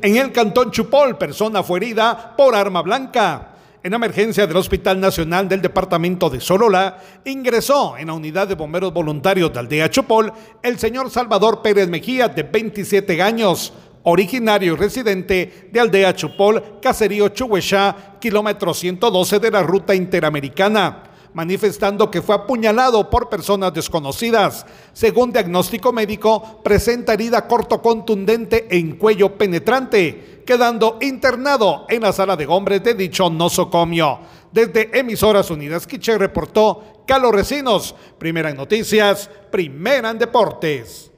En el cantón Chupol, persona fue herida por arma blanca. En emergencia del Hospital Nacional del Departamento de Solola, ingresó en la unidad de bomberos voluntarios de Aldea Chupol el señor Salvador Pérez Mejía, de 27 años, originario y residente de Aldea Chupol, Caserío Chuhuechá, kilómetro 112 de la ruta interamericana manifestando que fue apuñalado por personas desconocidas. Según diagnóstico médico, presenta herida corto contundente en cuello penetrante, quedando internado en la sala de hombres de dicho nosocomio. Desde Emisoras Unidas Quiche reportó Carlos Recinos, primera en noticias, primera en deportes.